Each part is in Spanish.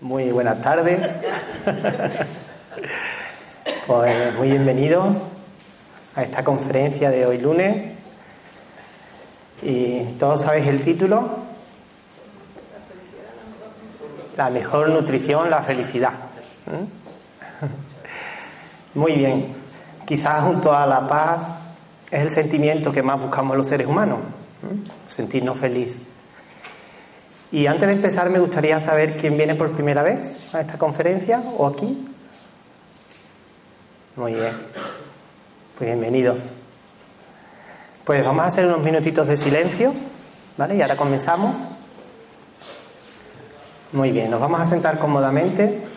Muy buenas tardes. Pues muy bienvenidos a esta conferencia de hoy lunes. Y todos sabéis el título. La mejor nutrición, la felicidad. ¿Mm? Muy bien. Quizás junto a la paz es el sentimiento que más buscamos los seres humanos. Sentirnos felices. Y antes de empezar me gustaría saber quién viene por primera vez a esta conferencia o aquí. Muy bien. Pues bienvenidos. Pues vamos a hacer unos minutitos de silencio, ¿vale? Y ahora comenzamos. Muy bien, nos vamos a sentar cómodamente.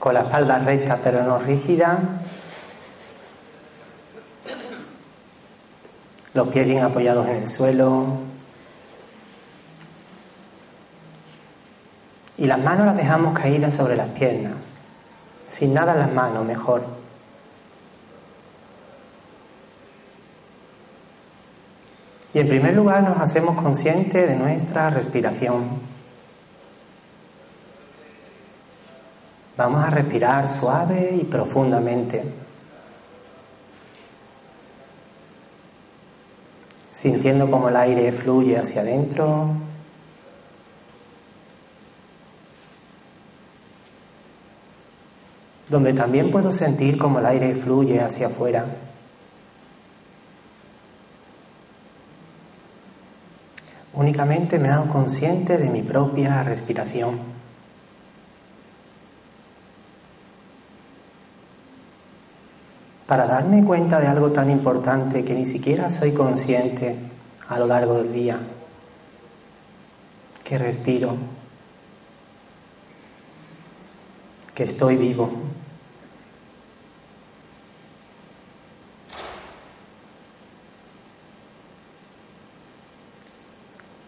Con la espalda recta pero no rígida. Los pies bien apoyados en el suelo. Y las manos las dejamos caídas sobre las piernas. Sin nada en las manos, mejor. Y en primer lugar nos hacemos conscientes de nuestra respiración. Vamos a respirar suave y profundamente. Sintiendo cómo el aire fluye hacia adentro donde también puedo sentir como el aire fluye hacia afuera. Únicamente me hago consciente de mi propia respiración. Para darme cuenta de algo tan importante que ni siquiera soy consciente a lo largo del día, que respiro, que estoy vivo.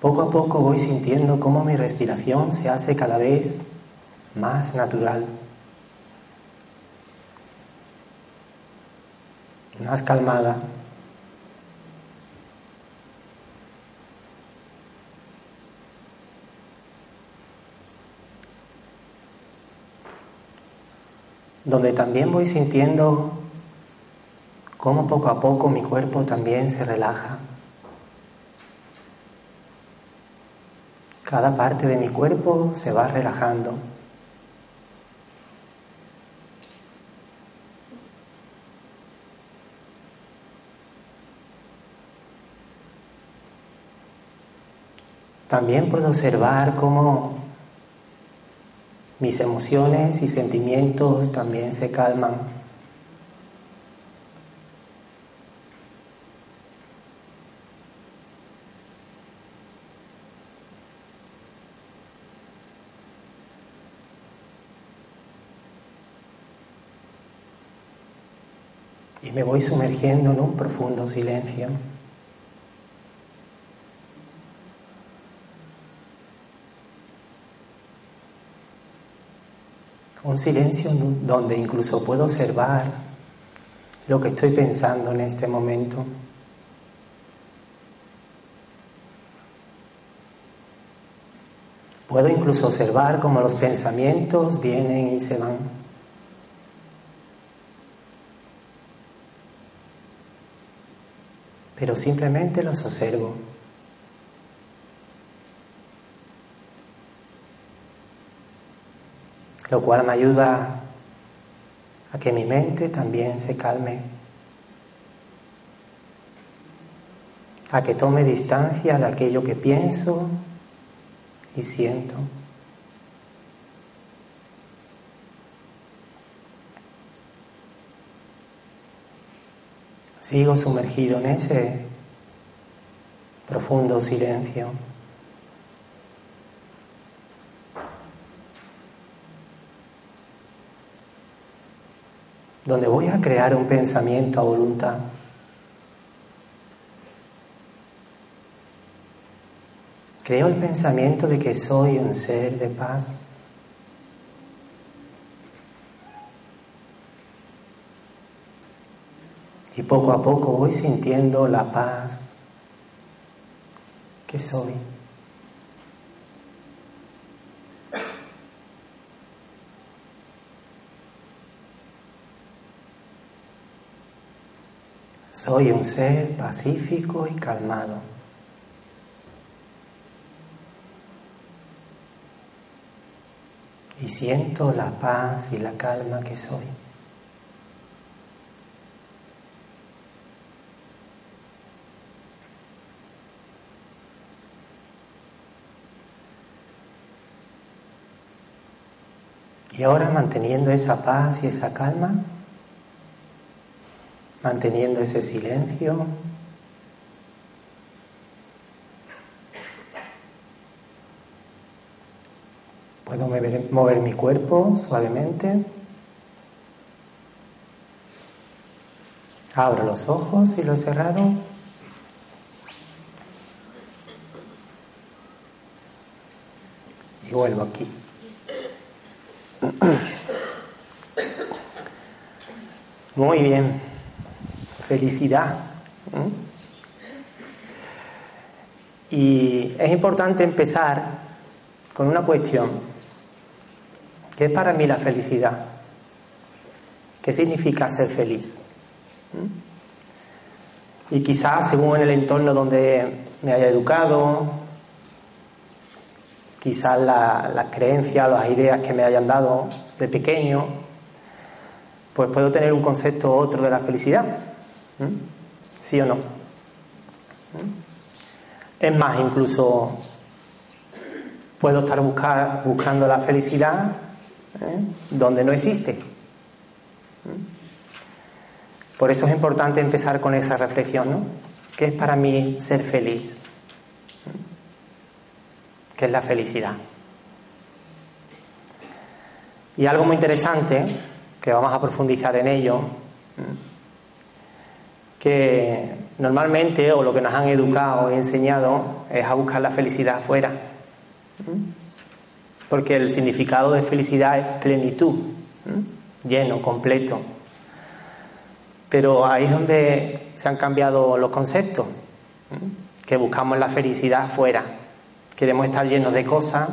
Poco a poco voy sintiendo cómo mi respiración se hace cada vez más natural, más calmada. Donde también voy sintiendo cómo poco a poco mi cuerpo también se relaja. Cada parte de mi cuerpo se va relajando. También puedo observar cómo mis emociones y sentimientos también se calman. y me voy sumergiendo en un profundo silencio. Un silencio donde incluso puedo observar lo que estoy pensando en este momento. Puedo incluso observar cómo los pensamientos vienen y se van. pero simplemente los observo. lo cual me ayuda a que mi mente también se calme, a que tome distancia de aquello que pienso y siento. Sigo sumergido en ese profundo silencio. Donde voy a crear un pensamiento a voluntad. Creo el pensamiento de que soy un ser de paz. Y poco a poco voy sintiendo la paz que soy. Soy un ser pacífico y calmado. Y siento la paz y la calma que soy. Y ahora manteniendo esa paz y esa calma, manteniendo ese silencio, puedo mover, mi cuerpo suavemente. Abro los ojos y los cerrado. Y vuelvo aquí. Muy bien. Felicidad. Y es importante empezar con una cuestión. ¿Qué es para mí la felicidad? ¿Qué significa ser feliz? Y quizás según el entorno donde me haya educado, quizás las creencias, las ideas que me hayan dado de pequeño, pues puedo tener un concepto u otro de la felicidad. ¿Sí o no? Es más, incluso puedo estar buscar, buscando la felicidad ¿eh? donde no existe. Por eso es importante empezar con esa reflexión, ¿no? ¿Qué es para mí ser feliz? ¿Qué es la felicidad? Y algo muy interesante, que vamos a profundizar en ello, que normalmente, o lo que nos han educado y enseñado, es a buscar la felicidad afuera. Porque el significado de felicidad es plenitud, lleno, completo. Pero ahí es donde se han cambiado los conceptos, que buscamos la felicidad afuera. Queremos estar llenos de cosas,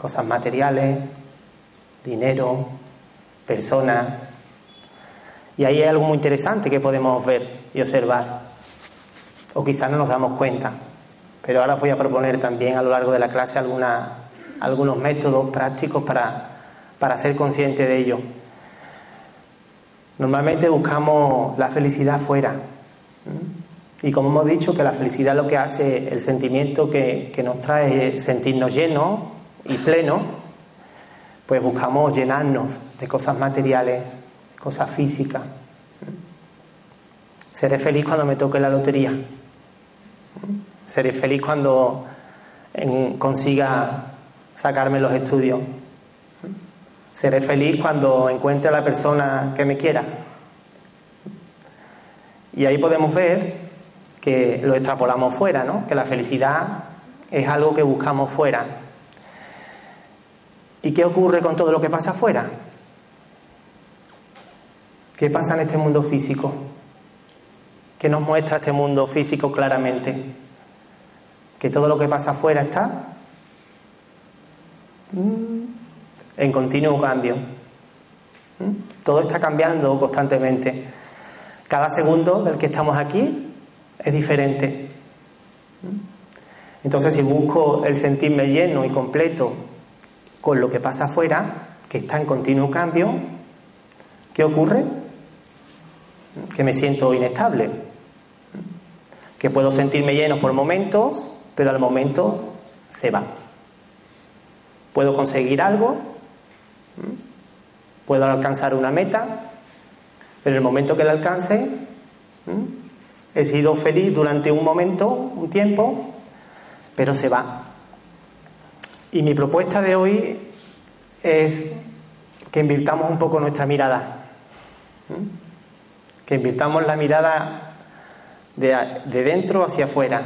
cosas materiales, dinero, personas. Y ahí hay algo muy interesante que podemos ver y observar. O quizás no nos damos cuenta. Pero ahora voy a proponer también a lo largo de la clase algunos métodos prácticos para, para ser consciente de ello. Normalmente buscamos la felicidad fuera. Y como hemos dicho, que la felicidad lo que hace, el sentimiento que, que nos trae es sentirnos llenos y plenos, pues buscamos llenarnos de cosas materiales, cosas físicas. Seré feliz cuando me toque la lotería. Seré feliz cuando consiga sacarme los estudios. Seré feliz cuando encuentre a la persona que me quiera. Y ahí podemos ver que lo extrapolamos fuera, ¿no? Que la felicidad es algo que buscamos fuera. ¿Y qué ocurre con todo lo que pasa afuera? ¿Qué pasa en este mundo físico? ¿Qué nos muestra este mundo físico claramente? Que todo lo que pasa afuera está en continuo cambio. Todo está cambiando constantemente. Cada segundo del que estamos aquí es diferente. Entonces, si busco el sentirme lleno y completo con lo que pasa afuera, que está en continuo cambio, ¿qué ocurre? Que me siento inestable, que puedo sentirme lleno por momentos, pero al momento se va. Puedo conseguir algo, puedo alcanzar una meta, pero en el momento que la alcance He sido feliz durante un momento, un tiempo, pero se va. Y mi propuesta de hoy es que invirtamos un poco nuestra mirada. Que invirtamos la mirada de, de dentro hacia afuera.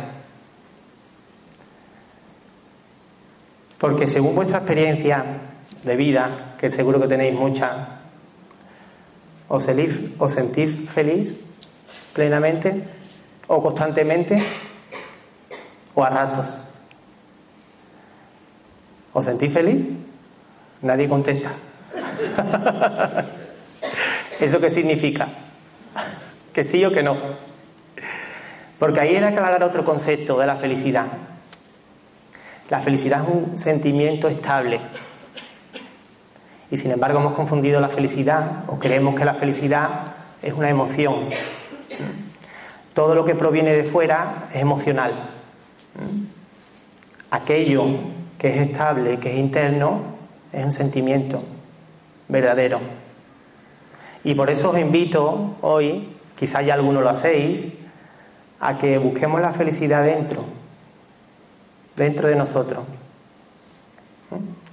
Porque según vuestra experiencia de vida, que seguro que tenéis mucha, ¿os, os sentís feliz plenamente o constantemente o a ratos? ¿Os sentís feliz? Nadie contesta. ¿Eso qué significa? ¿Que sí o que no? Porque ahí era aclarar otro concepto de la felicidad. La felicidad es un sentimiento estable. Y sin embargo hemos confundido la felicidad o creemos que la felicidad es una emoción. Todo lo que proviene de fuera es emocional. Aquello que es estable, que es interno, es un sentimiento verdadero. Y por eso os invito hoy, quizás ya algunos lo hacéis, a que busquemos la felicidad dentro, dentro de nosotros.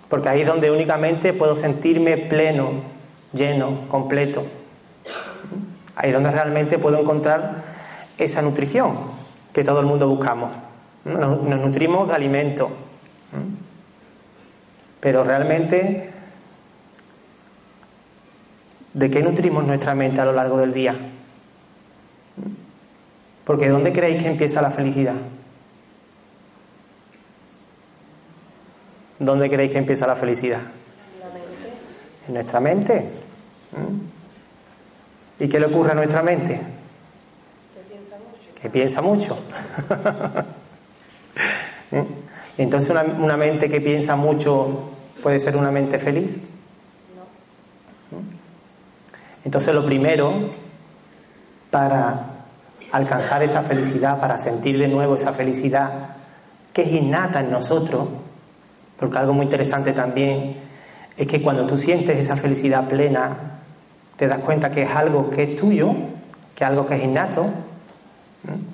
Porque ahí es donde únicamente puedo sentirme pleno, lleno, completo. Ahí es donde realmente puedo encontrar esa nutrición que todo el mundo buscamos. Nos, nutrimos de alimento. Pero realmente, ¿de qué nutrimos nuestra mente a lo largo del día? Porque ¿dónde creéis que empieza la felicidad? ¿Dónde creéis que empieza la felicidad? En nuestra mente. ¿Mm? ¿Y qué le ocurre a nuestra mente? Que piensa mucho. ¿Mm? Entonces una, mente que piensa mucho puede ser una mente feliz. Entonces lo primero para alcanzar esa felicidad, para sentir de nuevo esa felicidad que es innata en nosotros, porque algo muy interesante también es que cuando tú sientes esa felicidad plena, te das cuenta que es algo que es tuyo, que es algo que es innato,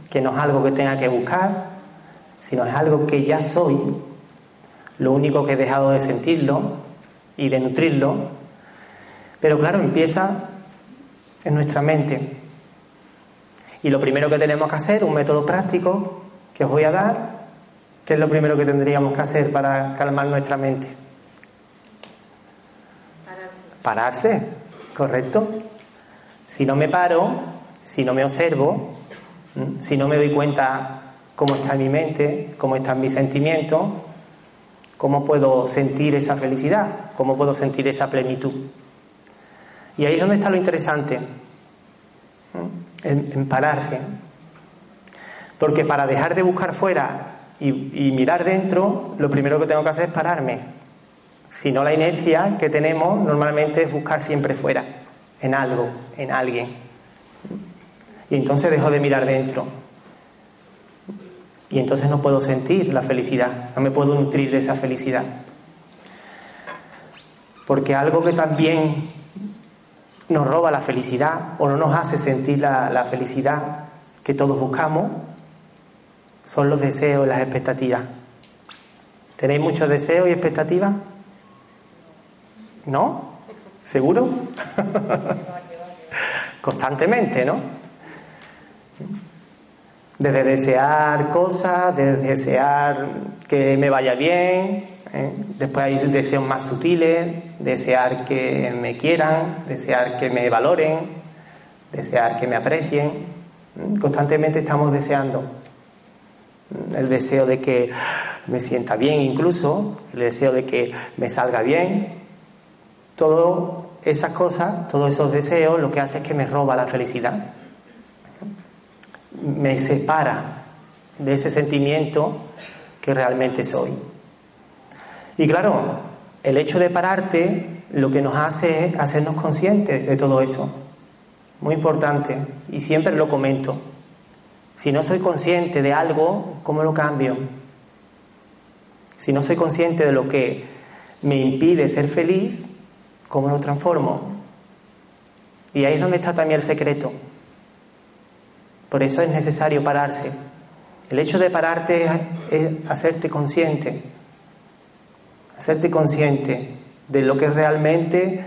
que no es algo que tenga que buscar, sino es algo que ya soy. Lo único que he dejado de sentirlo y de nutrirlo. Pero claro, empieza en nuestra mente. Y lo primero que tenemos que hacer, un método práctico que os voy a dar, ¿qué es lo primero que tendríamos que hacer para calmar nuestra mente? Pararse. Pararse, correcto. Si no me paro, si no me observo, si no me doy cuenta cómo está mi mente, cómo están mis sentimientos, cómo puedo sentir esa felicidad, cómo puedo sentir esa plenitud. Y ahí es donde está lo interesante en, pararse. Porque para dejar de buscar fuera y, mirar dentro, lo primero que tengo que hacer es pararme. Si no, la inercia que tenemos normalmente es buscar siempre fuera, en algo, en alguien. Y entonces dejo de mirar dentro. Y entonces no puedo sentir la felicidad, no me puedo nutrir de esa felicidad. Porque algo que también nos roba la felicidad o no nos hace sentir la, felicidad que todos buscamos son los deseos y las expectativas. ¿Tenéis muchos deseos y expectativas? ¿No? ¿Seguro? Constantemente, ¿no? Desde desear cosas, desde desear que me vaya bien, ¿eh? Después hay deseos más sutiles, desear que me quieran, desear que me valoren, desear que me aprecien. Constantemente estamos deseando el deseo de que me sienta bien incluso, el deseo de que me salga bien. Todas esas cosas, todos esos deseos, lo que hace es que me roba la felicidad. Me separa de ese sentimiento que realmente soy. Y claro, el hecho de pararte lo que nos hace es hacernos conscientes de todo eso. Muy importante. Y siempre lo comento. Si no soy consciente de algo, ¿cómo lo cambio? Si no soy consciente de lo que me impide ser feliz, ¿cómo lo transformo? Y ahí es donde está también el secreto. Por eso es necesario pararse. El hecho de pararte es hacerte consciente, hacerte consciente de lo que realmente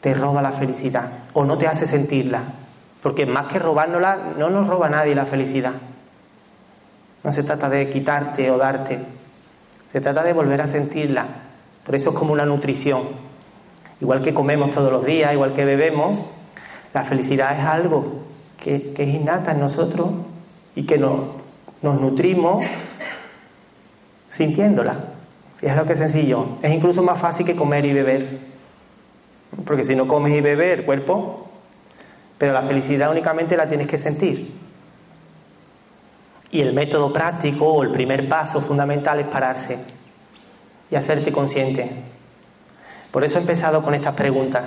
te roba la felicidad o no te hace sentirla. Porque más que robárnosla, no nos roba nadie la felicidad. No se trata de quitarte o darte, se trata de volver a sentirla. Por eso es como una nutrición. Igual que comemos todos los días, igual que bebemos, la felicidad es algo que, es innata en nosotros y que nos, nos nutrimos sintiéndola. Es lo que es sencillo. Es incluso más fácil que comer y beber. Porque si no comes y bebes, el cuerpo. Pero la felicidad únicamente la tienes que sentir. Y el método práctico o el primer paso fundamental es pararse y hacerte consciente. Por eso he empezado con estas preguntas.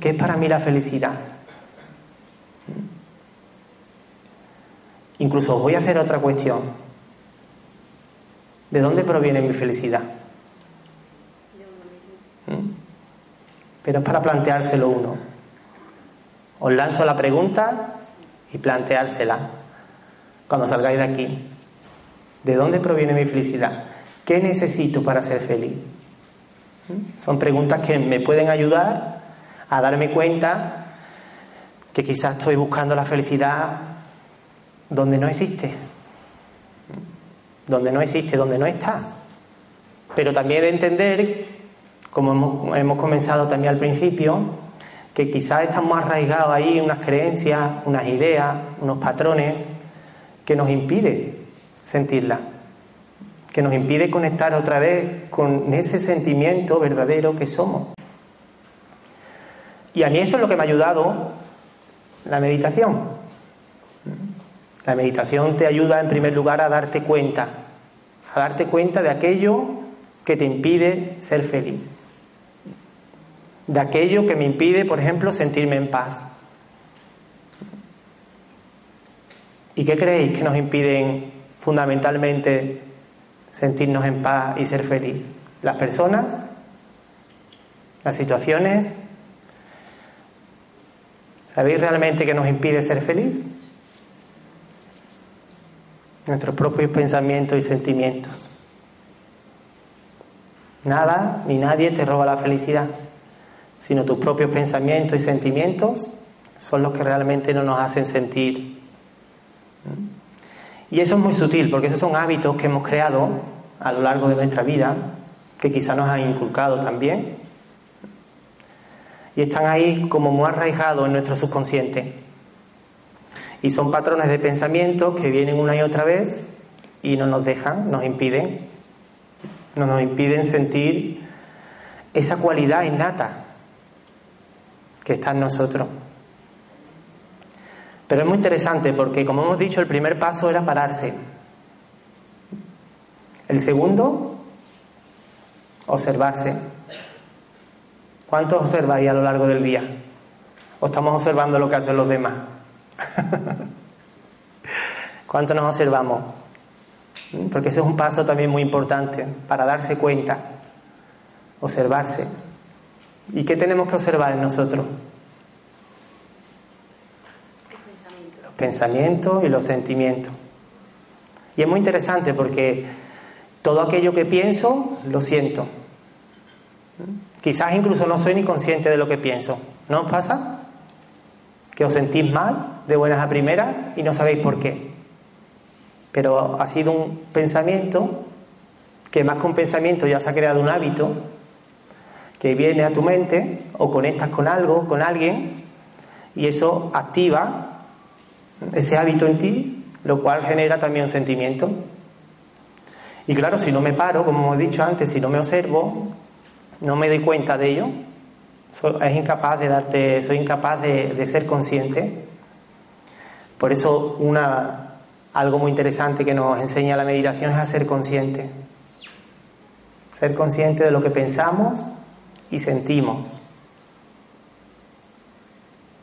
¿Qué es para mí la felicidad? Incluso voy a hacer otra cuestión. ¿De dónde proviene mi felicidad? ¿Mm? Pero es para planteárselo uno. Os lanzo la pregunta y planteársela cuando salgáis de aquí. ¿De dónde proviene mi felicidad? ¿Qué necesito para ser feliz? ¿Mm? Son preguntas que me pueden ayudar a darme cuenta que quizás estoy buscando la felicidad donde no existe, donde no existe, donde no está. Pero también de entender, como hemos, comenzado también al principio, que quizás estamos arraigados ahí unas creencias, unas ideas, unos patrones que nos impide sentirla, que nos impide conectar otra vez con ese sentimiento verdadero que somos. Y a mí eso es lo que me ha ayudado la meditación. La meditación te ayuda en primer lugar a darte cuenta, a darte cuenta de aquello que te impide ser feliz, de aquello que me impide, por ejemplo, sentirme en paz. ¿Y qué creéis que nos impiden fundamentalmente sentirnos en paz y ser feliz? ¿Las personas? ¿Las situaciones? ¿Sabéis realmente qué nos impide ser feliz? Nuestros propios pensamientos y sentimientos. Nada ni nadie te roba la felicidad, sino tus propios pensamientos y sentimientos son los que realmente no nos hacen sentir. Y eso es muy sutil, porque esos son hábitos que hemos creado a lo largo de nuestra vida, que quizá nos han inculcado también, y están ahí como muy arraigados en nuestro subconsciente. Y son patrones de pensamiento que vienen una y otra vez y no nos dejan, nos impiden, no nos impiden sentir esa cualidad innata que está en nosotros. Pero es muy interesante porque, como hemos dicho, el primer paso era pararse. El segundo, observarse. ¿Cuántos observáis a lo largo del día? ¿O estamos observando lo que hacen los demás? ¿Cuánto nos observamos? ¿Mm? Porque ese es un paso también muy importante para darse cuenta, observarse. ¿Y qué tenemos que observar en nosotros? Los pensamientos y los sentimientos. Y es muy interesante porque todo aquello que pienso lo siento. ¿Mm? Quizás incluso no soy ni consciente de lo que pienso. ¿No os pasa? Que os sentís mal de buenas a primeras y no sabéis por qué. Pero ha sido un pensamiento que más que un pensamiento ya se ha creado un hábito que viene a tu mente o conectas con algo, con alguien y eso activa ese hábito en ti, lo cual genera también un sentimiento. Y claro, si no me paro, como hemos dicho antes, si no me observo, no me doy cuenta de ello, incapaz de darte, soy incapaz de, de ser consciente por eso una, algo muy interesante que nos enseña la meditación es a ser consciente. Ser consciente de lo que pensamos y sentimos.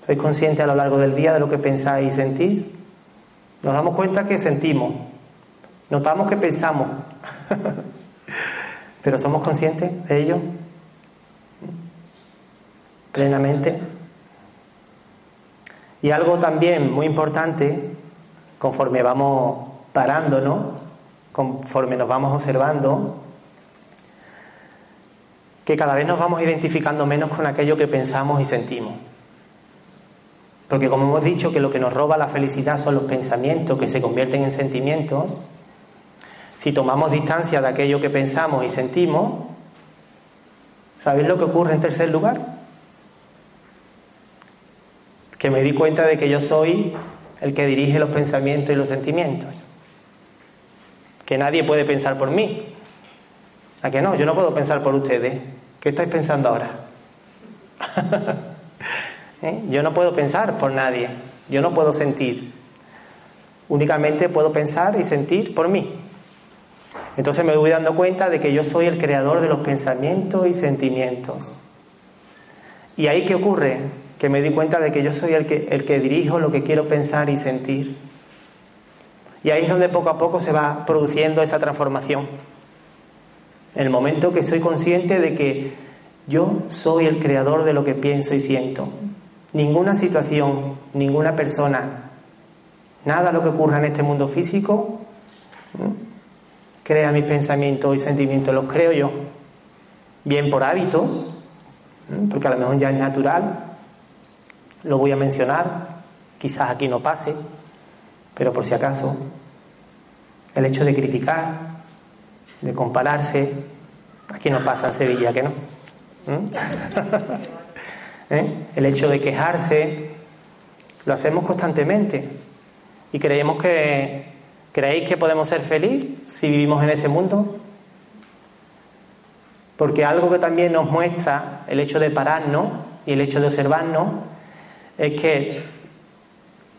¿Sois consciente a lo largo del día de lo que pensáis y sentís? Nos damos cuenta que sentimos. Notamos que pensamos. Pero ¿somos conscientes de ello? Plenamente. Y algo también muy importante conforme vamos parándonos, conforme nos vamos observando, que cada vez nos vamos identificando menos con aquello que pensamos y sentimos. Porque como hemos dicho que lo que nos roba la felicidad son los pensamientos que se convierten en sentimientos, si tomamos distancia de aquello que pensamos y sentimos, ¿sabéis lo que ocurre en tercer lugar? Que me di cuenta de que yo soy el que dirige los pensamientos y los sentimientos. Que nadie puede pensar por mí. ¿A que no? Yo no puedo pensar por ustedes. ¿Qué estáis pensando ahora? ¿Eh? Yo no puedo pensar por nadie. Yo no puedo sentir. Únicamente puedo pensar y sentir por mí. Entonces me voy dando cuenta de que yo soy el creador de los pensamientos y sentimientos. ¿Y ahí qué ocurre? Que me di cuenta de que yo soy el que, el que dirijo lo que quiero pensar y sentir. Y ahí es donde poco a poco se va produciendo esa transformación. En el momento que soy consciente de que yo soy el creador de lo que pienso y siento. Ninguna situación, ninguna persona, nada lo que ocurra en este mundo físico crea mis pensamientos y sentimientos, los creo yo. Bien por hábitos, porque a lo mejor ya es natural, lo voy a mencionar, quizás aquí no pase, pero por si acaso, el hecho de criticar, de compararse, aquí no pasa en Sevilla, que no. ¿Eh? El hecho de quejarse, lo hacemos constantemente y creemos que ¿Creéis que podemos ser felices si vivimos en ese mundo? Porque algo que también nos muestra el hecho de pararnos y el hecho de observarnos es que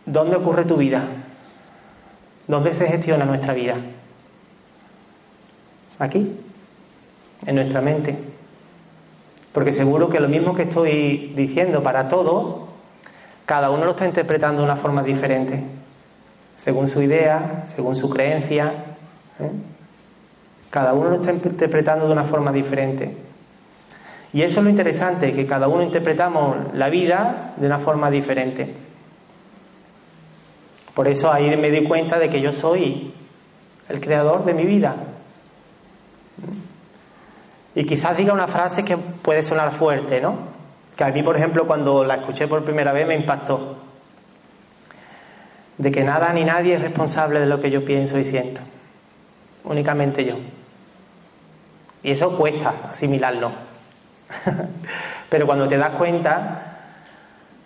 ¿dónde ocurre tu vida? ¿Dónde se gestiona nuestra vida? Aquí, en nuestra mente. Porque seguro que lo mismo que estoy diciendo para todos, cada uno lo está interpretando de una forma diferente según su idea, según su creencia. ¿eh? Cada uno lo está interpretando de una forma diferente. Y eso es lo interesante, que cada uno interpretamos la vida de una forma diferente. Por eso ahí me di cuenta de que yo soy el creador de mi vida. Y quizás diga una frase que puede sonar fuerte, ¿no? Que a mí, por ejemplo, cuando la escuché por primera vez me impactó de que nada ni nadie es responsable de lo que yo pienso y siento, únicamente yo. Y eso cuesta asimilarlo. Pero cuando te das cuenta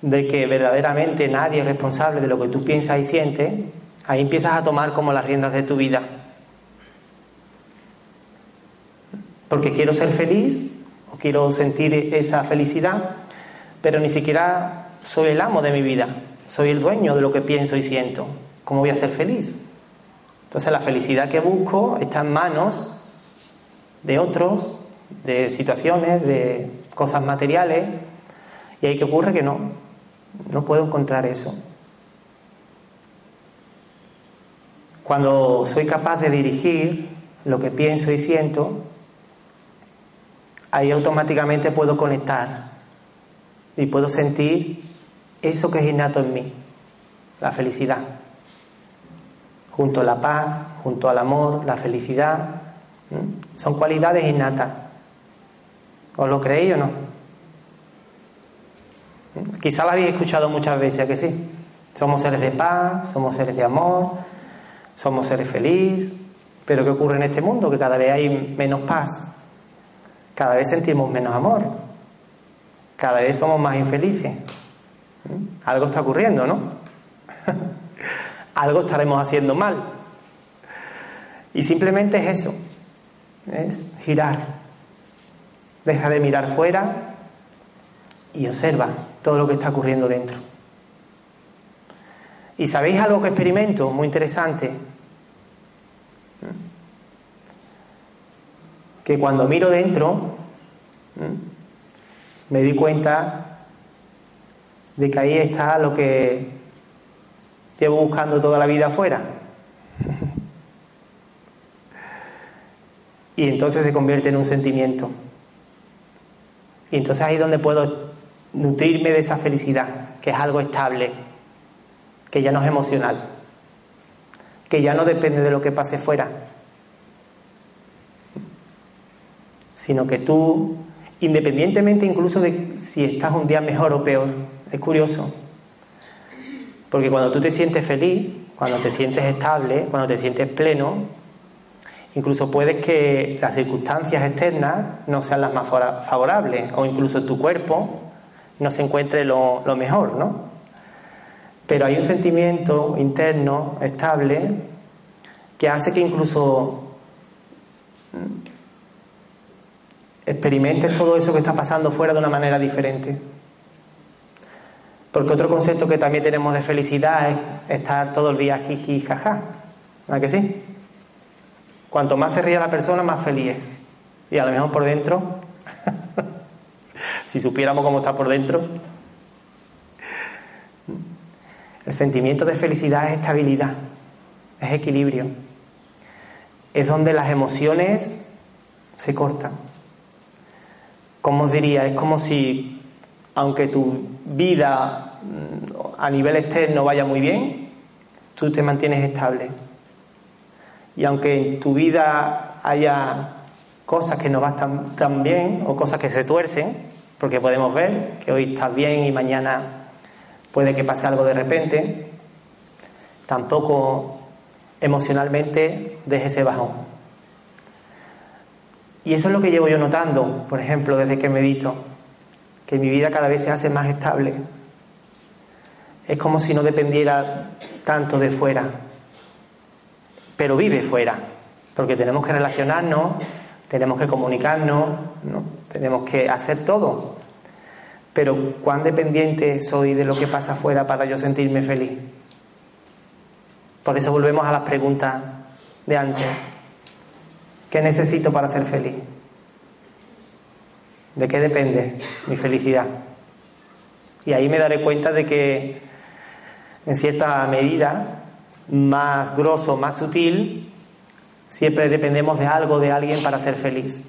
de que verdaderamente nadie es responsable de lo que tú piensas y sientes, ahí empiezas a tomar como las riendas de tu vida. Porque quiero ser feliz o quiero sentir esa felicidad, pero ni siquiera soy el amo de mi vida. Soy el dueño de lo que pienso y siento. ¿Cómo voy a ser feliz? Entonces la felicidad que busco está en manos de otros, de situaciones, de cosas materiales, y ahí que ocurre que no, no puedo encontrar eso. Cuando soy capaz de dirigir lo que pienso y siento, ahí automáticamente puedo conectar y puedo sentir eso que es innato en mí, la felicidad. Junto a la paz, junto al amor, la felicidad, son cualidades innatas. ¿Os lo creéis o no? Quizá la habéis escuchado muchas veces, que sí? Somos seres de paz, somos seres de amor, somos seres felices, pero ¿qué ocurre en este mundo? Que cada vez hay menos paz, cada vez sentimos menos amor, cada vez somos más infelices. Algo está ocurriendo, ¿no? Algo estaremos haciendo mal. Y simplemente es eso, es girar. Deja de mirar fuera y observa todo lo que está ocurriendo dentro. ¿Y sabéis algo que experimento muy interesante? Que cuando miro dentro, me di cuenta de que ahí está lo que llevo buscando toda la vida afuera. y entonces se convierte en un sentimiento. Y entonces ahí es donde puedo nutrirme de esa felicidad, que es algo estable, que ya no es emocional. que ya no depende de lo que pase fuera, sino que tú, independientemente incluso de si estás un día mejor o peor, es curioso, porque cuando tú te sientes feliz, cuando te sientes estable, cuando te sientes pleno, incluso puedes que las circunstancias externas no sean las más favorables o incluso tu cuerpo no se encuentre lo, mejor, ¿no? Pero hay un sentimiento interno estable que hace que incluso experimentes todo eso que está pasando fuera de una manera diferente. Porque otro concepto que también tenemos de felicidad es estar todo el día jiji, jaja. ¿Verdad que sí? Cuanto más se ríe la persona, más feliz es. Y a lo mejor por dentro, si supiéramos cómo está por dentro, el sentimiento de felicidad es estabilidad, es equilibrio. Es donde las emociones se cortan. Como os diría, es como si, aunque tu vida mm, a nivel externo vaya muy bien, tú te mantienes estable. Y aunque en tu vida haya cosas que no van tan bien o cosas que se tuercen, porque podemos ver que hoy estás bien y mañana puede que pase algo de repente, tampoco emocionalmente deje ese bajón. Y eso es lo que llevo yo notando, por ejemplo, desde que medito, que mi vida cada vez se hace más estable. Es como si no dependiera tanto de fuera, pero vive fuera, porque tenemos que relacionarnos, tenemos que comunicarnos, ¿no? tenemos que hacer todo. Pero ¿cuán dependiente soy de lo que pasa afuera para yo sentirme feliz? Por eso volvemos a las preguntas de antes. ¿Qué necesito para ser feliz? ¿De qué depende mi felicidad? Y ahí me daré cuenta de que, en cierta medida, más grosso, más sutil, siempre dependemos de algo, de alguien para ser feliz.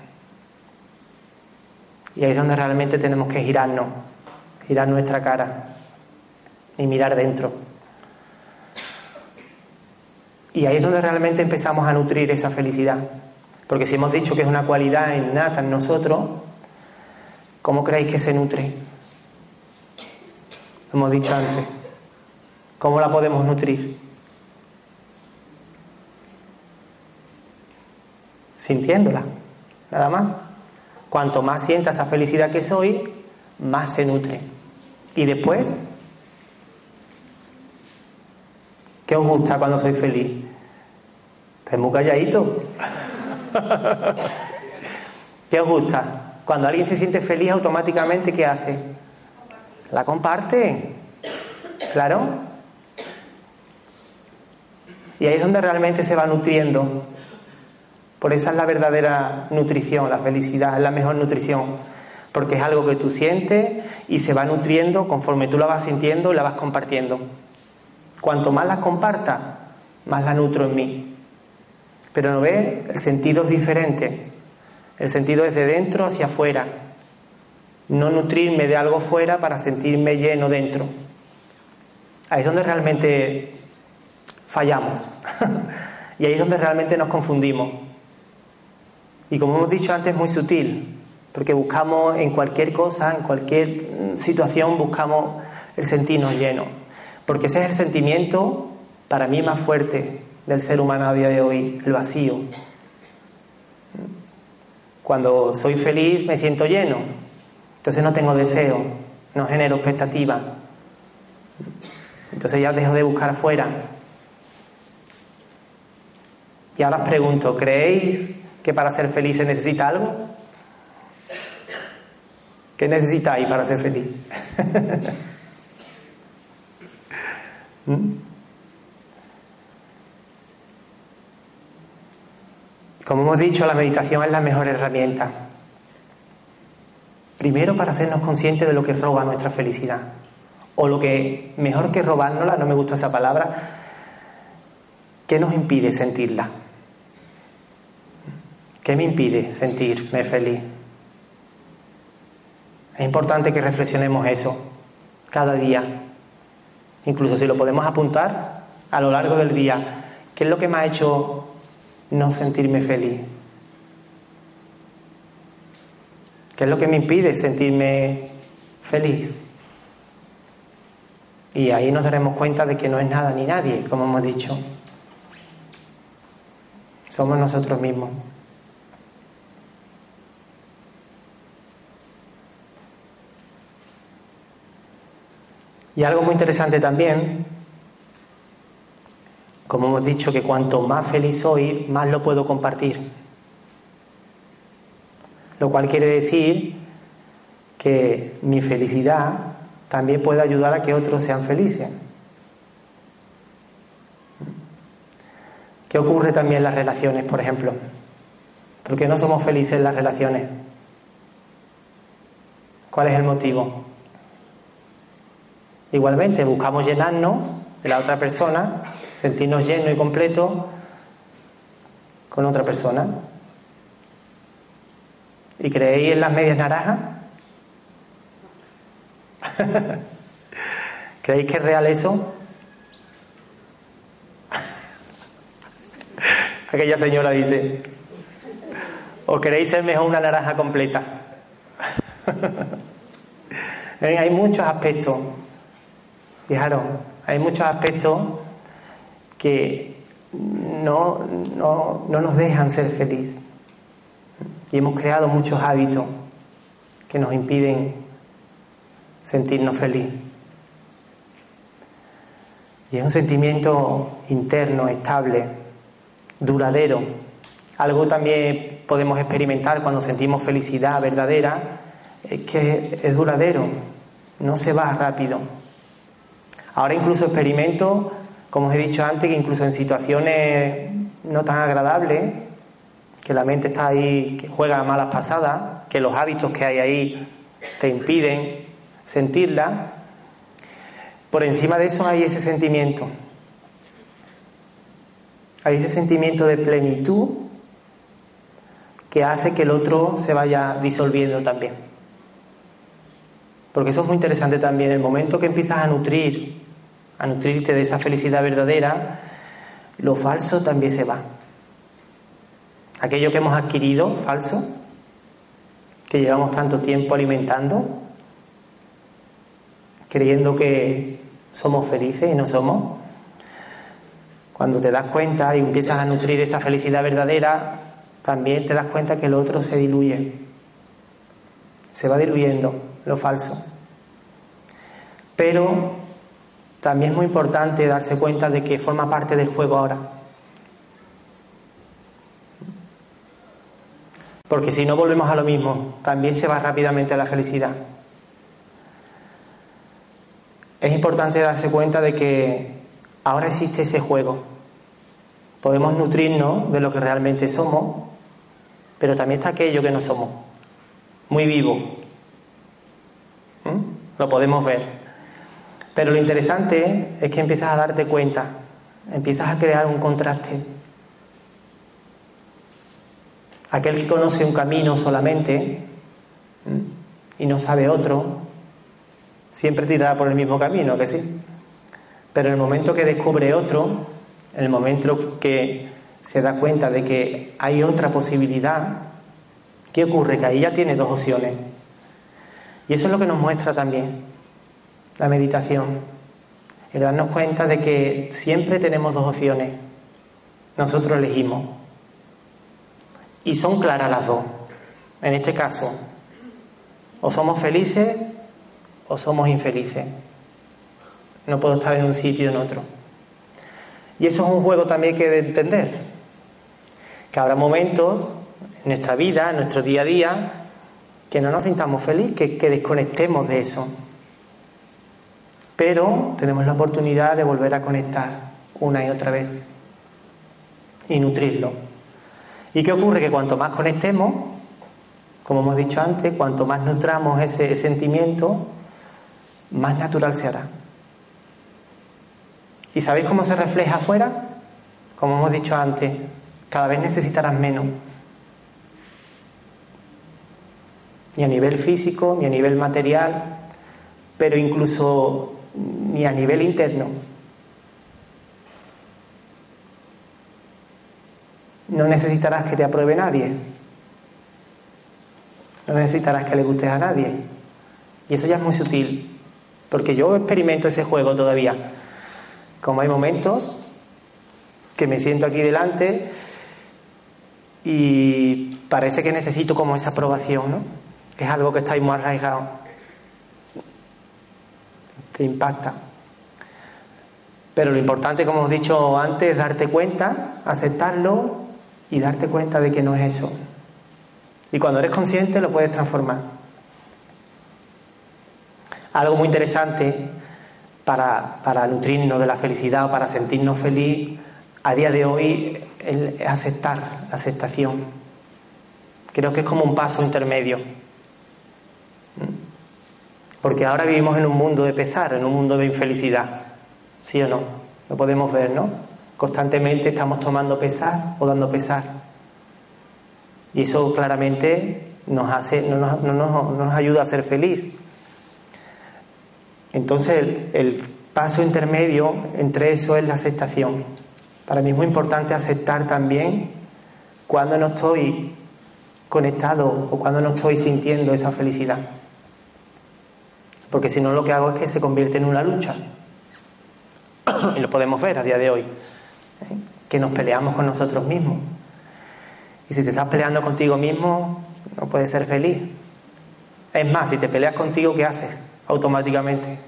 Y ahí es donde realmente tenemos que girarnos, girar nuestra cara y mirar dentro. Y ahí es donde realmente empezamos a nutrir esa felicidad. Porque si hemos dicho que es una cualidad innata en nosotros, ¿cómo creéis que se nutre? Lo hemos dicho antes. ¿Cómo la podemos nutrir? Sintiéndola, nada más. Cuanto más sienta esa felicidad que soy, más se nutre. Y después, ¿qué os gusta cuando soy feliz? Estáis muy calladito. ¿Qué os gusta? Cuando alguien se siente feliz, automáticamente, ¿qué hace? La comparte. Claro. Y ahí es donde realmente se va nutriendo por esa es la verdadera nutrición, la felicidad, es la mejor nutrición, porque es algo que tú sientes y se va nutriendo conforme tú la vas sintiendo y la vas compartiendo. Cuanto más la compartas, más la nutro en mí. Pero no ves, el sentido es diferente. El sentido es de dentro hacia afuera. No nutrirme de algo fuera para sentirme lleno dentro. Ahí es donde realmente fallamos. y ahí es donde realmente nos confundimos. Y como hemos dicho antes, es muy sutil, porque buscamos en cualquier cosa, en cualquier mm, situación, buscamos el sentirnos lleno. Porque ese es el sentimiento, para mí, más fuerte del ser humano a día de hoy, el vacío. Cuando soy feliz me siento lleno, entonces no tengo deseo, no genero expectativa. Entonces ya dejo de buscar afuera. Y ahora os pregunto, ¿creéis que para ser feliz se necesita algo? ¿Qué necesitáis para ser feliz? ¿Mm? Como hemos dicho, la meditación es la mejor herramienta. Primero para hacernos conscientes de lo que roba nuestra felicidad. O lo que, mejor que robárnosla, no me gusta esa palabra, ¿qué nos impide sentirla? ¿Qué me impide sentirme feliz? Es importante que reflexionemos eso cada día. Incluso si lo podemos apuntar a lo largo del día. ¿Qué es lo que me ha hecho no sentirme feliz? ¿Qué es lo que me impide sentirme feliz? Y ahí nos daremos cuenta de que no es nada ni nadie, como hemos dicho. Somos nosotros mismos. Y algo muy interesante también, como hemos dicho, que cuanto más feliz soy, más lo puedo compartir. Lo cual quiere decir que mi felicidad también puede ayudar a que otros sean felices. ¿Qué ocurre también en las relaciones, por ejemplo? ¿Por qué no somos felices en las relaciones? ¿Cuál es el motivo? Igualmente, buscamos llenarnos de la otra persona, sentirnos lleno y completo con otra persona. ¿Y creéis en las medias naranjas? ¿Creéis que es real eso? Aquella señora dice, ¿o queréis ser mejor una naranja completa? Hay muchos aspectos Fijaros, hay muchos aspectos que no, no, no nos dejan ser felices. Y hemos creado muchos hábitos que nos impiden sentirnos felices. Y es un sentimiento interno, estable, duradero. Algo también podemos experimentar cuando sentimos felicidad verdadera, es que es duradero, no se va rápido. Ahora incluso experimento, como os he dicho antes, que incluso en situaciones no tan agradables, que la mente está ahí, que juega a malas pasadas, que los hábitos que hay ahí te impiden sentirla, por encima de eso hay ese sentimiento. Hay ese sentimiento de plenitud que hace que el otro se vaya disolviendo también. Porque eso es muy interesante también. El momento que empiezas a nutrir a nutrirte de esa felicidad verdadera, lo falso también se va. Aquello que hemos adquirido falso, que llevamos tanto tiempo alimentando, creyendo que somos felices y no somos, cuando te das cuenta y empiezas a nutrir esa felicidad verdadera, también te das cuenta que el otro se diluye, se va diluyendo lo falso. Pero también es muy importante darse cuenta de que forma parte del juego ahora. Porque si no volvemos a lo mismo, también se va rápidamente a la felicidad. Es importante darse cuenta de que ahora existe ese juego. Podemos nutrirnos de lo que realmente somos, pero también está aquello que no somos, muy vivo. ¿Mm? Lo podemos ver. Pero lo interesante es que empiezas a darte cuenta, empiezas a crear un contraste. Aquel que conoce un camino solamente y no sabe otro, siempre tirará por el mismo camino, que sí. Pero en el momento que descubre otro, en el momento que se da cuenta de que hay otra posibilidad, ¿qué ocurre? Que ahí ya tiene dos opciones. Y eso es lo que nos muestra también la meditación, el darnos cuenta de que siempre tenemos dos opciones. Nosotros elegimos. Y son claras las dos. En este caso, o somos felices o somos infelices. No puedo estar en un sitio o en otro. Y eso es un juego también que debe entender. Que habrá momentos en nuestra vida, en nuestro día a día, que no nos sintamos felices, que desconectemos de eso pero tenemos la oportunidad de volver a conectar una y otra vez y nutrirlo. ¿Y qué ocurre? Que cuanto más conectemos, como hemos dicho antes, cuanto más nutramos ese sentimiento, más natural se hará. ¿Y sabéis cómo se refleja afuera? Como hemos dicho antes, cada vez necesitarás menos. Ni a nivel físico, ni a nivel material, pero incluso ni a nivel interno. no necesitarás que te apruebe nadie. No necesitarás que le gustes a nadie. Y eso ya es muy sutil, porque yo experimento ese juego todavía. Como hay momentos que me siento aquí delante y parece que necesito como esa aprobación, ¿no? Es algo que está ahí muy arraigado. Te impacta. Pero lo importante, como hemos dicho antes, es darte cuenta, aceptarlo y darte cuenta de que no es eso. Y cuando eres consciente lo puedes transformar. Algo muy interesante para, para nutrirnos de la felicidad o para sentirnos feliz a día de hoy es aceptar, la aceptación. Creo que es como un paso intermedio. Porque ahora vivimos en un mundo de pesar, en un mundo de infelicidad. ¿Sí o no? Lo podemos ver, ¿no? Constantemente estamos tomando pesar o dando pesar. Y eso claramente nos no nos, no nos, ayuda a ser feliz. Entonces el paso intermedio entre eso es la aceptación. Para mí es muy importante aceptar también cuando no estoy conectado o cuando no estoy sintiendo esa felicidad. Porque si no lo que hago es que se convierte en una lucha. y lo podemos ver a día de hoy. Que nos peleamos con nosotros mismos. Y si te estás peleando contigo mismo, no puedes ser feliz. Es más, si te peleas contigo, ¿qué haces? Automáticamente.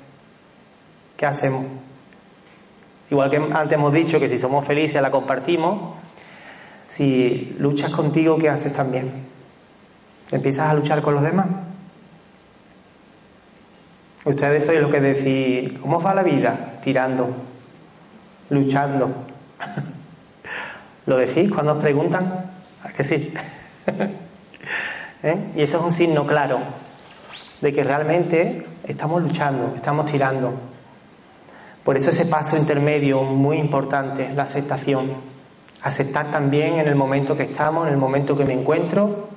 ¿Qué hacemos? Igual que antes hemos dicho que si somos felices la compartimos, si luchas contigo, ¿qué haces también? ¿Empiezas a luchar con los demás? Ustedes sois lo que decís, ¿cómo va la vida? Tirando, luchando. ¿Lo decís cuando os preguntan? ¿A que sí? ¿Eh? Y eso es un signo claro de que realmente estamos luchando, estamos tirando. Por eso ese paso intermedio muy importante, la aceptación. Aceptar también en el momento que estamos, en el momento que me encuentro.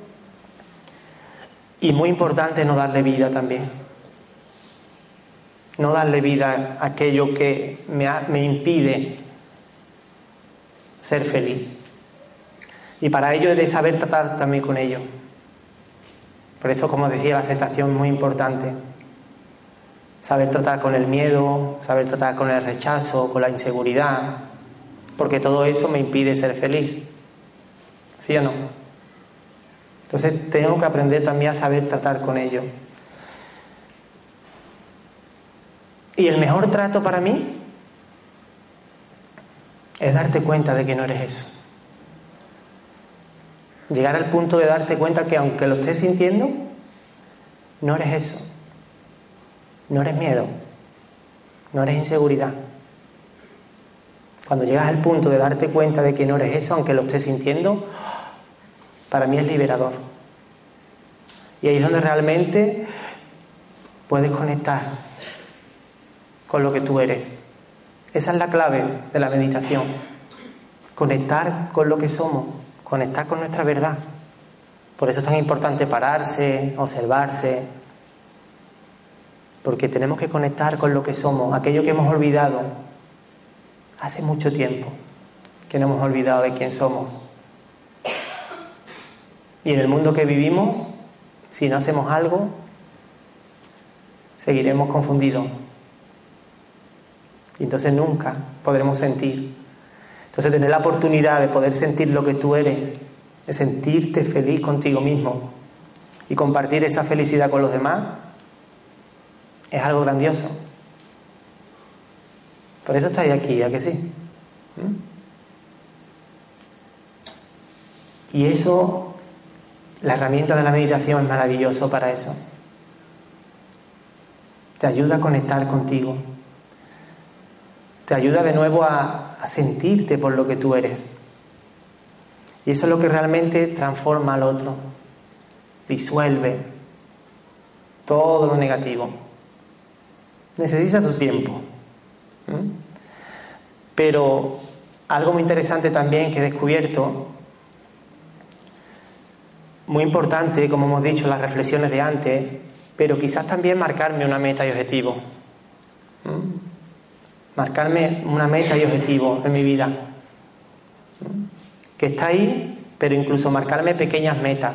Y muy importante no darle vida también no darle vida a aquello que me, me impide ser feliz. Y para ello he de saber tratar también con ello. Por eso, como decía, la aceptación es muy importante. Saber tratar con el miedo, saber tratar con el rechazo, con la inseguridad, porque todo eso me impide ser feliz. ¿Sí o no? Entonces tengo que aprender también a saber tratar con ello. Y el mejor trato para mí es darte cuenta de que no eres eso. Llegar al punto de darte cuenta que aunque lo estés sintiendo, no eres eso. No eres miedo. No eres inseguridad. Cuando llegas al punto de darte cuenta de que no eres eso, aunque lo estés sintiendo, para mí es liberador. Y ahí es donde realmente puedes conectar con lo que tú eres. Esa es la clave de la meditación. Conectar con lo que somos, conectar con nuestra verdad. Por eso es tan importante pararse, observarse, porque tenemos que conectar con lo que somos, aquello que hemos olvidado hace mucho tiempo, que no hemos olvidado de quién somos. Y en el mundo que vivimos, si no hacemos algo, seguiremos confundidos y entonces nunca podremos sentir. Entonces tener la oportunidad de poder sentir lo que tú eres, de sentirte feliz contigo mismo y compartir esa felicidad con los demás, es algo grandioso. Por eso estáis aquí, ¿a que sí? ¿Mm? Y eso, la herramienta de la meditación es maravilloso para eso. Te ayuda a conectar contigo te ayuda de nuevo a, sentirte por lo que tú eres. Y eso es lo que realmente transforma al otro, disuelve todo lo negativo. Necesita tu tiempo. Pero algo muy interesante también que he descubierto, muy importante, como hemos dicho, las reflexiones de antes, pero quizás también marcarme una meta y objetivo marcarme una meta y objetivo en mi vida. que está ahí, pero incluso marcarme pequeñas metas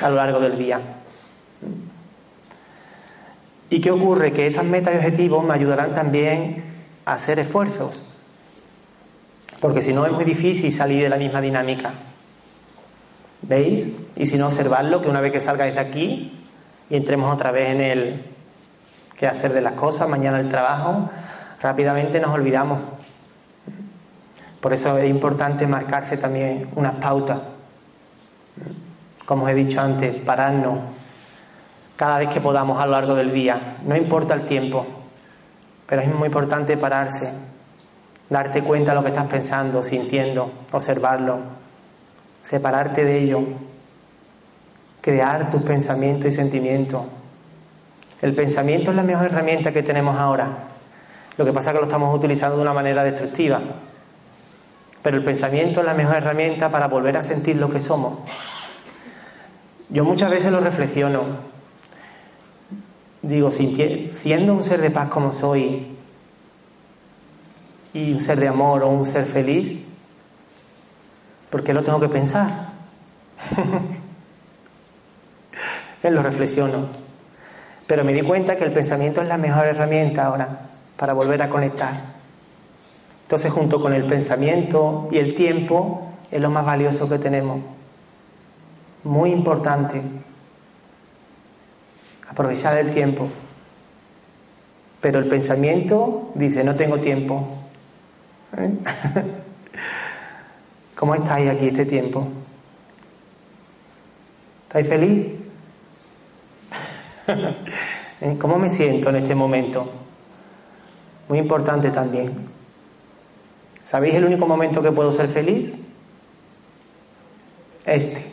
a lo largo del día. ¿Y qué ocurre? Que esas metas y objetivos me ayudarán también a hacer esfuerzos, porque si no es muy difícil salir de la misma dinámica. ¿Veis? Y si no, observarlo, que una vez que salga desde aquí y entremos otra vez en el qué hacer de las cosas, mañana el trabajo, rápidamente nos olvidamos. Por eso es importante marcarse también unas pautas. Como os he dicho antes, pararnos cada vez que podamos a lo largo del día. No importa el tiempo, pero es muy importante pararse, darte cuenta de lo que estás pensando, sintiendo, observarlo, separarte de ello, crear tus pensamientos y sentimientos. El pensamiento es la mejor herramienta que tenemos ahora. Lo que pasa es que lo estamos utilizando de una manera destructiva. Pero el pensamiento es la mejor herramienta para volver a sentir lo que somos. Yo muchas veces lo reflexiono. Digo, siendo un ser de paz como soy y un ser de amor o un ser feliz, ¿por qué lo tengo que pensar? Lo reflexiono. Pero me di cuenta que el pensamiento es la mejor herramienta ahora para volver a conectar. Entonces, junto con el pensamiento y el tiempo, es lo más valioso que tenemos. Muy importante. Aprovechar el tiempo. Pero el pensamiento dice, no tengo tiempo. ¿Cómo estáis aquí este tiempo? ¿Estáis feliz? ¿Eh? ¿Cómo me siento en este momento? Muy importante también. ¿Sabéis el único momento que puedo ser feliz? Este.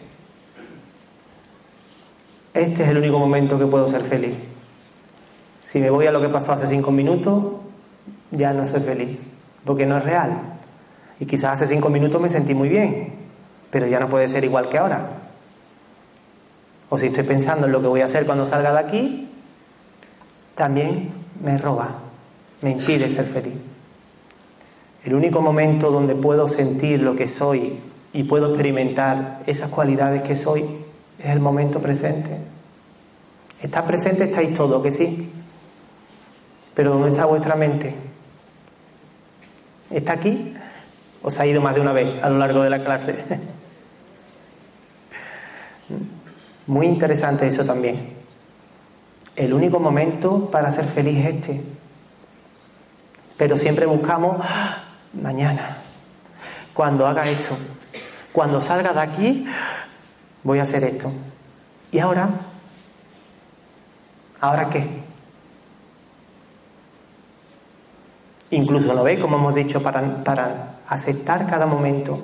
Este es el único momento que puedo ser feliz. Si me voy a lo que pasó hace cinco minutos, ya no soy feliz, porque no es real. Y quizás hace cinco minutos me sentí muy bien, pero ya no puede ser igual que ahora. O si estoy pensando en lo que voy a hacer cuando salga de aquí, también me roba, me impide ser feliz. El único momento donde puedo sentir lo que soy y puedo experimentar esas cualidades que soy es el momento presente. Está presente, estáis todo, que sí. Pero ¿dónde está vuestra mente? ¿Está aquí? ¿O se ha ido más de una vez a lo largo de la clase? Muy interesante eso también. El único momento para ser feliz es este. Pero siempre buscamos, mañana, cuando haga esto, cuando salga de aquí, voy a hacer esto. ¿Y ahora? ¿Ahora qué? Incluso, ¿lo veis? Como hemos dicho, para, para aceptar cada momento.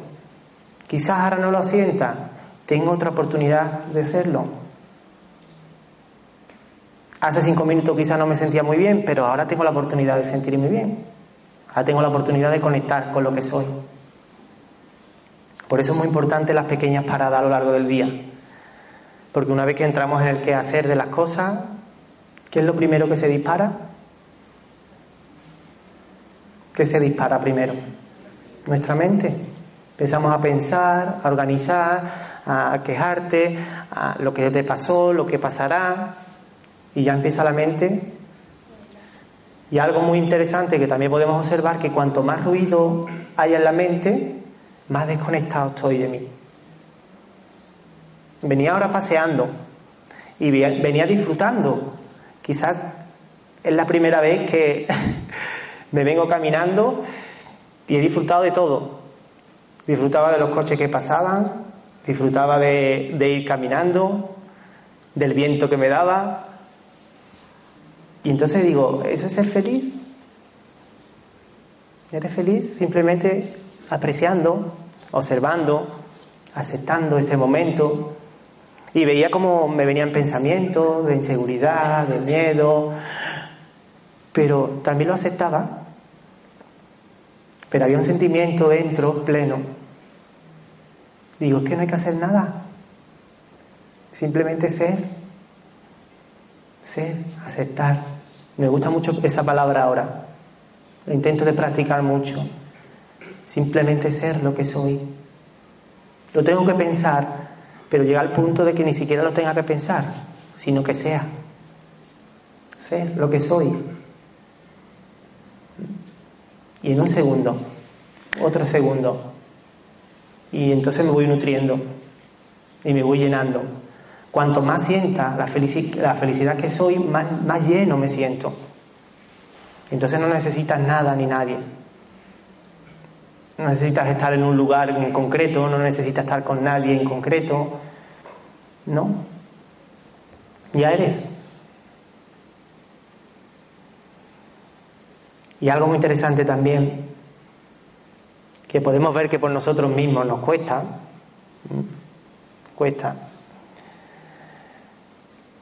Quizás ahora no lo sienta, tengo otra oportunidad de hacerlo. Hace cinco minutos quizás no me sentía muy bien, pero ahora tengo la oportunidad de sentirme bien. Ahora tengo la oportunidad de conectar con lo que soy. Por eso es muy importante las pequeñas paradas a lo largo del día. Porque una vez que entramos en el qué hacer de las cosas, ¿qué es lo primero que se dispara? ¿Qué se dispara primero? Nuestra mente. Empezamos a pensar, a organizar, a quejarte, a lo que te pasó, lo que pasará, y ya empieza la mente y algo muy interesante que también podemos observar que cuanto más ruido hay en la mente, más desconectado estoy de mí. Venía ahora paseando y venía disfrutando. Quizás es la primera vez que me vengo caminando y he disfrutado de todo. Disfrutaba de los coches que pasaban, disfrutaba de, de ir caminando, del viento que me daba, y entonces digo, ¿eso es ser feliz? ¿Eres feliz? Simplemente apreciando, observando, aceptando ese momento. Y veía como me venían pensamientos de inseguridad, de miedo, pero también lo aceptaba. Pero había un sentimiento dentro pleno. Digo, es que no hay que hacer nada. Simplemente ser ser, aceptar. Me gusta mucho esa palabra ahora. Lo intento de practicar mucho. Simplemente ser lo que soy. Lo tengo que pensar, pero llega al punto de que ni siquiera lo tenga que pensar, sino que sea. Sé lo que soy. Y en un segundo, otro segundo, y entonces me voy nutriendo y me voy llenando. Cuanto más sienta la, felicidad que soy, más lleno me siento. Entonces no necesitas nada ni nadie. No necesitas estar en un lugar en concreto, no necesitas estar con nadie en concreto. No. Ya eres. Y algo muy interesante también, que podemos ver que por nosotros mismos nos cuesta, cuesta,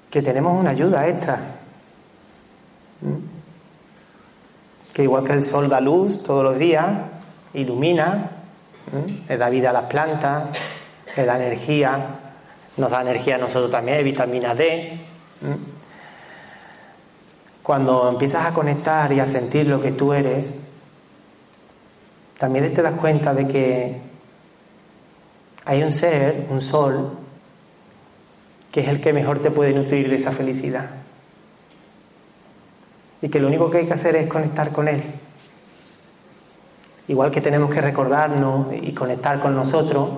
que tenemos una ayuda extra. Que igual que el sol da luz todos los días, ilumina, le da vida a las plantas, le da energía, nos da energía a nosotros también, vitamina D. Cuando empiezas a conectar y a sentir lo que tú eres, también te das cuenta de que hay un ser, un sol, que es el que mejor te puede nutrir de esa felicidad. Y que lo único que hay que hacer es conectar con él. Igual que tenemos que recordarnos y conectar con nosotros,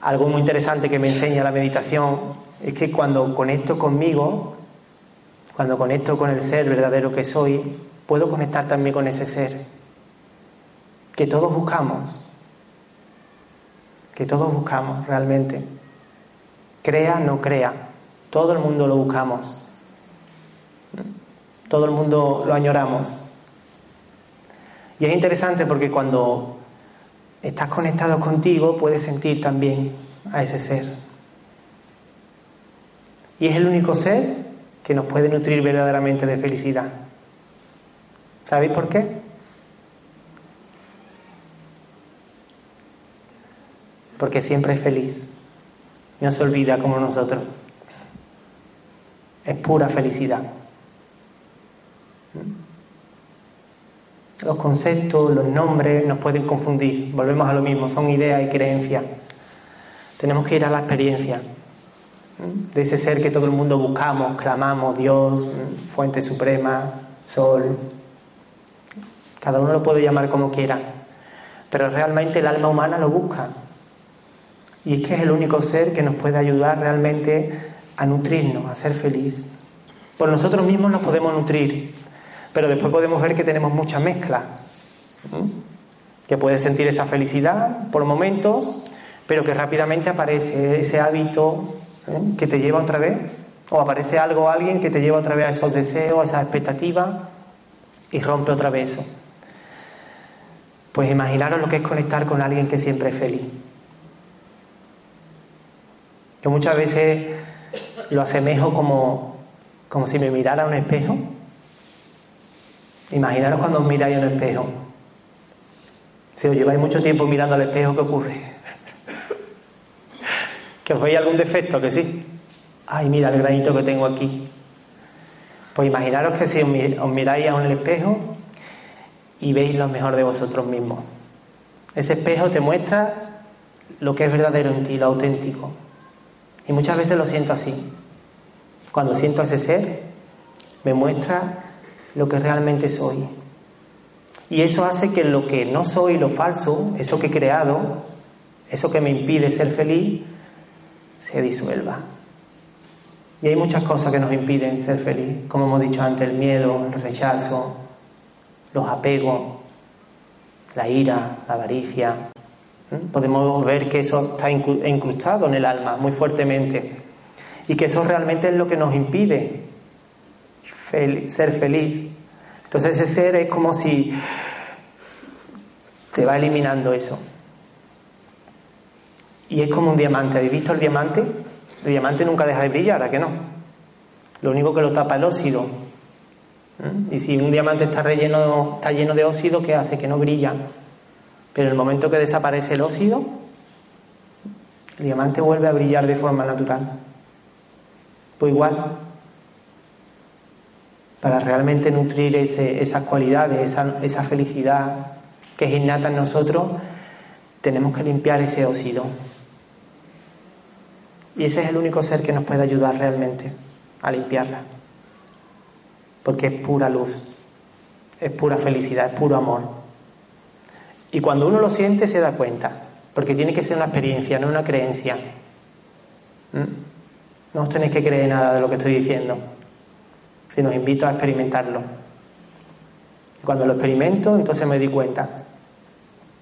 algo muy interesante que me enseña la meditación es que cuando conecto conmigo, cuando conecto con el ser verdadero que soy, puedo conectar también con ese ser que todos buscamos, que todos buscamos realmente. Crea, no crea, todo el mundo lo buscamos, todo el mundo lo añoramos. Y es interesante porque cuando estás conectado contigo puedes sentir también a ese ser. Y es el único ser que nos puede nutrir verdaderamente de felicidad. ¿Sabéis por qué? Porque siempre es feliz. No se olvida como nosotros. Es pura felicidad. Los conceptos, los nombres nos pueden confundir. Volvemos a lo mismo, son ideas y creencias. Tenemos que ir a la experiencia de ese ser que todo el mundo buscamos, clamamos, Dios, fuente suprema, sol. Cada uno lo puede llamar como quiera, pero realmente el alma humana lo busca. Y es que es el único ser que nos puede ayudar realmente a nutrirnos, a ser feliz. Por nosotros mismos nos podemos nutrir, pero después podemos ver que tenemos mucha mezcla, que puedes sentir esa felicidad por momentos, pero que rápidamente aparece ese hábito que te lleva otra vez, o aparece algo alguien que te lleva otra vez a esos deseos, a esas expectativas, y rompe otra vez eso. Pues imaginaros lo que es conectar con alguien que siempre es feliz. Yo muchas veces lo asemejo como, como si me mirara a un espejo Imaginaros cuando os miráis en el espejo. Si os lleváis mucho tiempo mirando al espejo, ¿qué ocurre? ¿Que os veis algún defecto? Que sí. Ay, mira el granito que tengo aquí. Pues imaginaros que si os miráis en el espejo y veis lo mejor de vosotros mismos. Ese espejo te muestra lo que es verdadero en ti, lo auténtico. Y muchas veces lo siento así. Cuando siento a ese ser, me muestra lo que realmente soy. Y eso hace que lo que no soy, lo falso, eso que he creado, eso que me impide ser feliz, se disuelva. Y hay muchas cosas que nos impiden ser feliz, como hemos dicho antes, el miedo, el rechazo, los apegos, la ira, la avaricia. ¿Mm? Podemos ver que eso está incrustado en el alma muy fuertemente y que eso realmente es lo que nos impide ser feliz. Entonces ese ser es como si te va eliminando eso. Y es como un diamante. ¿Habéis visto el diamante? El diamante nunca deja de brillar, ¿a que no? Lo único que lo tapa el óxido. ¿Mm? Y si un diamante está relleno, está lleno de óxido, ¿qué hace? Que no brilla. Pero en el momento que desaparece el óxido, el diamante vuelve a brillar de forma natural. Pues igual, para realmente nutrir esas cualidades, esa, esa felicidad que es innata en nosotros, tenemos que limpiar ese óxido. Y ese es el único ser que nos puede ayudar realmente a limpiarla. Porque es pura luz, es pura felicidad, es puro amor. Y cuando uno lo siente se da cuenta, porque tiene que ser una experiencia, no una creencia. ¿Mm? No os tenéis que creer nada de lo que estoy diciendo, si os invito a experimentarlo. Cuando lo experimento, entonces me di cuenta.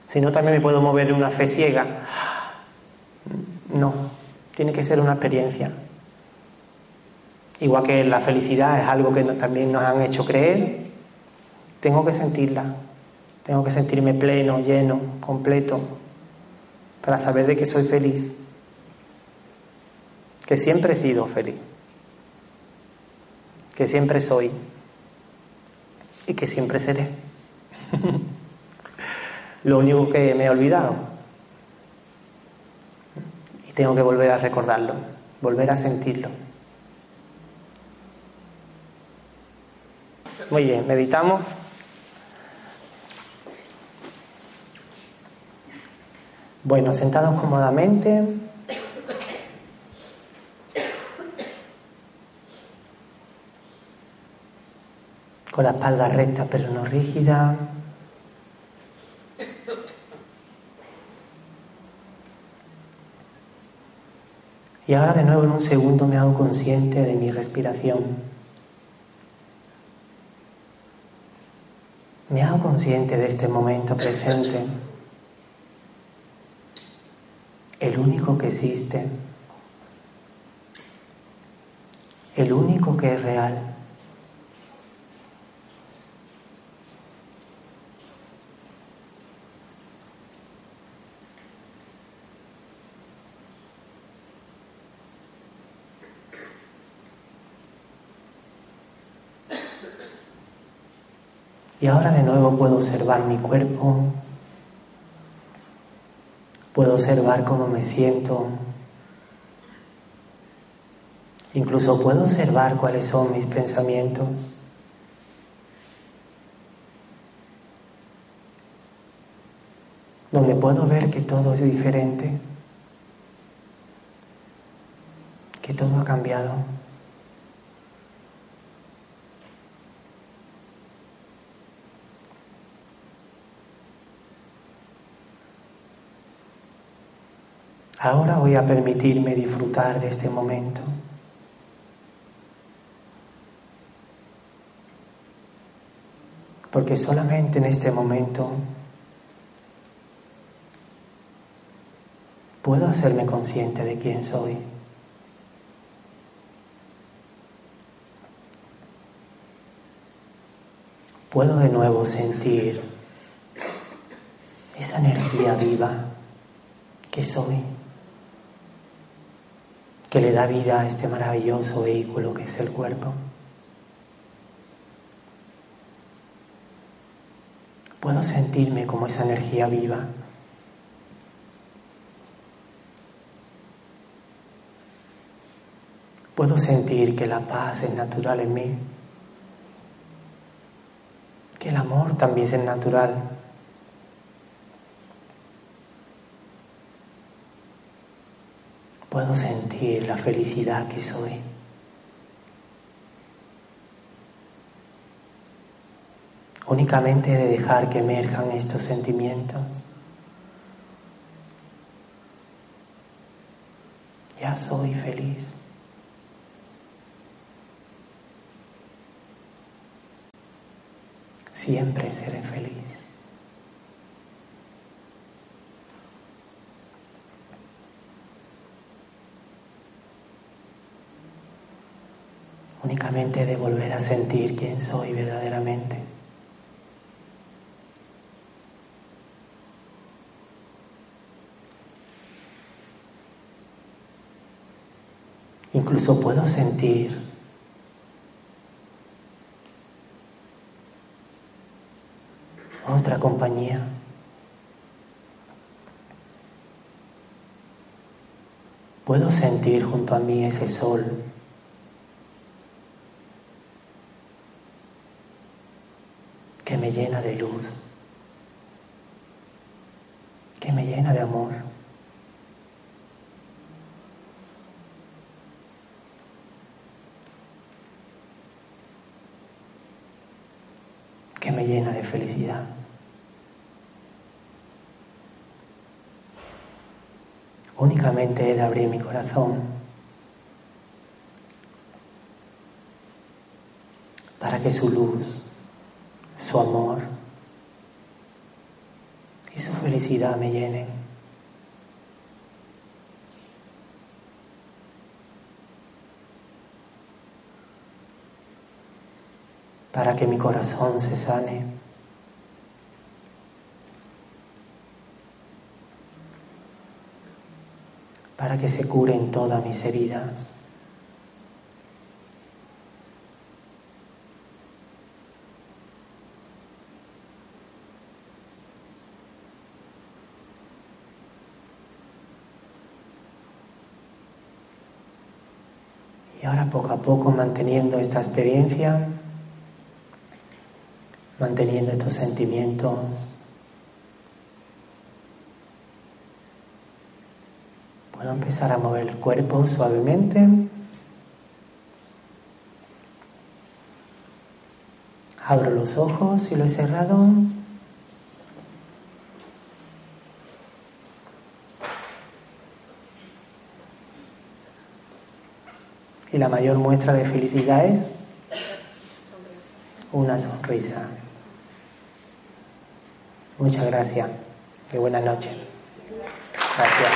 Si no, también me puedo mover en una fe ciega. No, tiene que ser una experiencia. Igual que la felicidad es algo que también nos han hecho creer, tengo que sentirla, tengo que sentirme pleno, lleno, completo, para saber de que soy feliz, que siempre he sido feliz, que siempre soy y que siempre seré. Lo único que me he olvidado y tengo que volver a recordarlo, volver a sentirlo. Muy bien, meditamos. Bueno, sentados cómodamente. Con la espalda recta pero no rígida. Y ahora de nuevo en un segundo me hago consciente de mi respiración. Me hago consciente de este momento presente, el único que existe, el único que es real. Y ahora de nuevo puedo observar mi cuerpo, puedo observar cómo me siento, incluso puedo observar cuáles son mis pensamientos. donde puedo ver que todo es diferente, que todo ha cambiado. Ahora voy a permitirme disfrutar de este momento. Porque solamente en este momento puedo hacerme consciente de quién soy. Puedo de nuevo sentir esa energía viva que soy que le da vida a este maravilloso vehículo que es el cuerpo. Puedo sentirme como esa energía viva. Puedo sentir que la paz es natural en mí, que el amor también es natural. Puedo sentir la felicidad que soy. Únicamente de dejar que emerjan estos sentimientos. Ya soy feliz. Siempre seré feliz. De volver a sentir quién soy verdaderamente. Incluso puedo sentir otra compañía. Puedo sentir junto a mí ese sol que me llena de luz. que me llena de amor. que me llena de felicidad. Únicamente he de abrir mi corazón para que su luz, su amor y su felicidad me llenen. Para que mi corazón se sane. Para que se curen todas mis heridas. Y ahora poco a poco manteniendo esta experiencia, manteniendo estos sentimientos, puedo empezar a mover el cuerpo suavemente. Abro los ojos y lo he cerrado. Y la mayor muestra de felicidad es una sonrisa. Muchas gracias y buenas noches. Gracias.